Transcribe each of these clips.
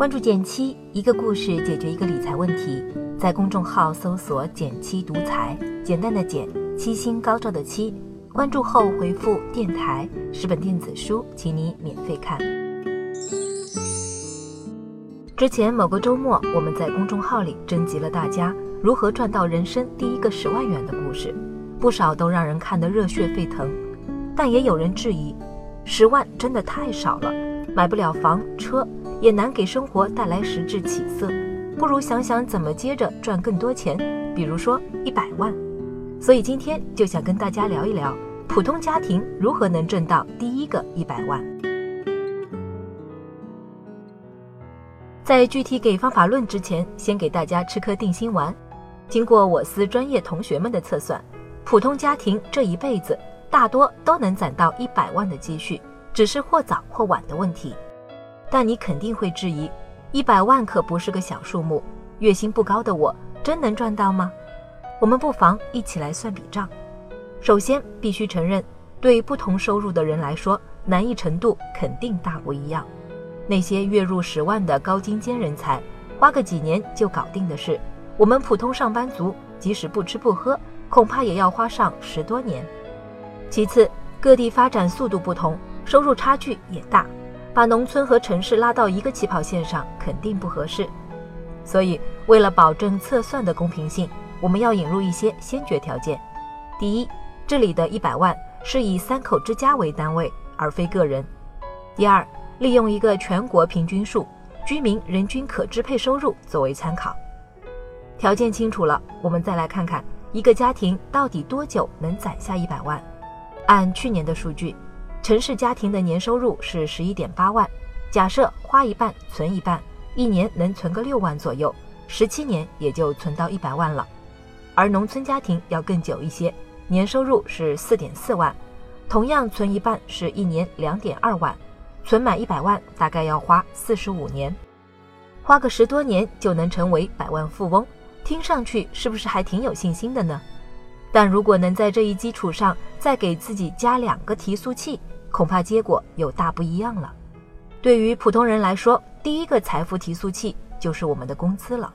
关注减七，一个故事解决一个理财问题。在公众号搜索“减七独裁，简单的减，七星高照的七。关注后回复“电台”，十本电子书，请你免费看。之前某个周末，我们在公众号里征集了大家如何赚到人生第一个十万元的故事，不少都让人看得热血沸腾。但也有人质疑，十万真的太少了，买不了房车。也难给生活带来实质起色，不如想想怎么接着赚更多钱，比如说一百万。所以今天就想跟大家聊一聊，普通家庭如何能挣到第一个一百万。在具体给方法论之前，先给大家吃颗定心丸。经过我司专业同学们的测算，普通家庭这一辈子大多都能攒到一百万的积蓄，只是或早或晚的问题。但你肯定会质疑，一百万可不是个小数目，月薪不高的我真能赚到吗？我们不妨一起来算笔账。首先，必须承认，对不同收入的人来说，难易程度肯定大不一样。那些月入十万的高精尖人才，花个几年就搞定的事，我们普通上班族即使不吃不喝，恐怕也要花上十多年。其次，各地发展速度不同，收入差距也大。把农村和城市拉到一个起跑线上肯定不合适，所以为了保证测算的公平性，我们要引入一些先决条件。第一，这里的一百万是以三口之家为单位，而非个人。第二，利用一个全国平均数，居民人均可支配收入作为参考。条件清楚了，我们再来看看一个家庭到底多久能攒下一百万。按去年的数据。城市家庭的年收入是十一点八万，假设花一半存一半，一年能存个六万左右，十七年也就存到一百万了。而农村家庭要更久一些，年收入是四点四万，同样存一半是一年两点二万，存满一百万大概要花四十五年，花个十多年就能成为百万富翁，听上去是不是还挺有信心的呢？但如果能在这一基础上再给自己加两个提速器，恐怕结果又大不一样了。对于普通人来说，第一个财富提速器就是我们的工资了。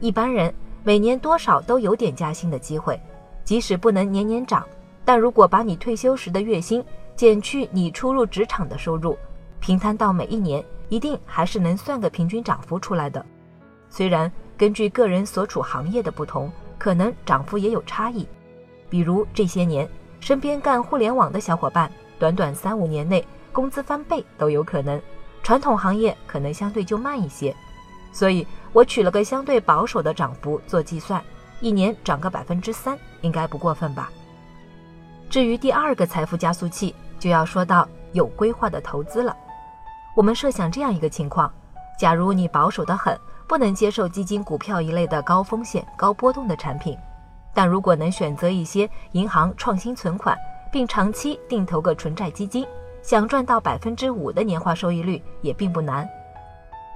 一般人每年多少都有点加薪的机会，即使不能年年涨，但如果把你退休时的月薪减去你初入职场的收入，平摊到每一年，一定还是能算个平均涨幅出来的。虽然根据个人所处行业的不同，可能涨幅也有差异。比如这些年，身边干互联网的小伙伴，短短三五年内工资翻倍都有可能。传统行业可能相对就慢一些，所以我取了个相对保守的涨幅做计算，一年涨个百分之三，应该不过分吧？至于第二个财富加速器，就要说到有规划的投资了。我们设想这样一个情况：假如你保守得很，不能接受基金、股票一类的高风险、高波动的产品。但如果能选择一些银行创新存款，并长期定投个纯债基金，想赚到百分之五的年化收益率也并不难。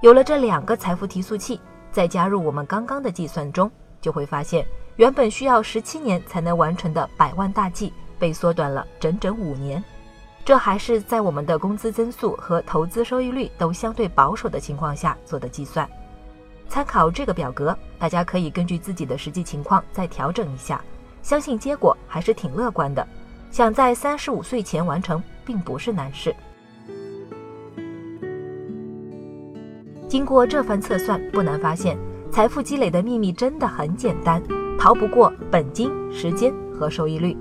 有了这两个财富提速器，再加入我们刚刚的计算中，就会发现原本需要十七年才能完成的百万大计，被缩短了整整五年。这还是在我们的工资增速和投资收益率都相对保守的情况下做的计算。参考这个表格，大家可以根据自己的实际情况再调整一下，相信结果还是挺乐观的。想在三十五岁前完成，并不是难事。经过这番测算，不难发现，财富积累的秘密真的很简单，逃不过本金、时间和收益率。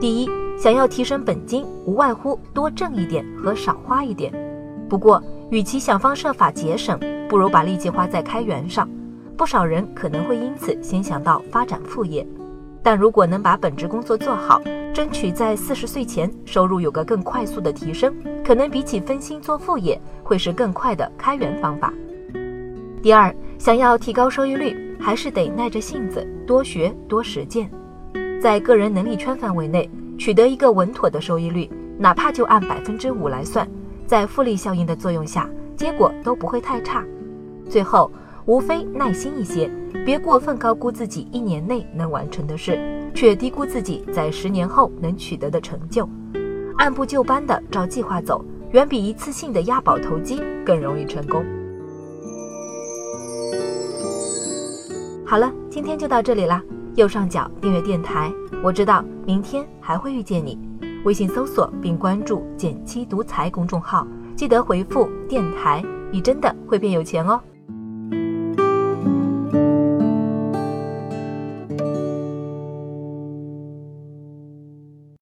第一，想要提升本金，无外乎多挣一点和少花一点。不过，与其想方设法节省，不如把力气花在开源上，不少人可能会因此先想到发展副业，但如果能把本职工作做好，争取在四十岁前收入有个更快速的提升，可能比起分心做副业会是更快的开源方法。第二，想要提高收益率，还是得耐着性子多学多实践，在个人能力圈范围内取得一个稳妥的收益率，哪怕就按百分之五来算，在复利效应的作用下，结果都不会太差。最后，无非耐心一些别过分高估自己一年内能完成的事却低估自己在十年后能取得的成就。按部就班的照计划走远比一次性的押宝投机更容易成功。好了今天就到这里啦右上角订阅电台我知道明天还会遇见你。微信搜索并关注减七独裁公众号记得回复电台你真的会变有钱哦。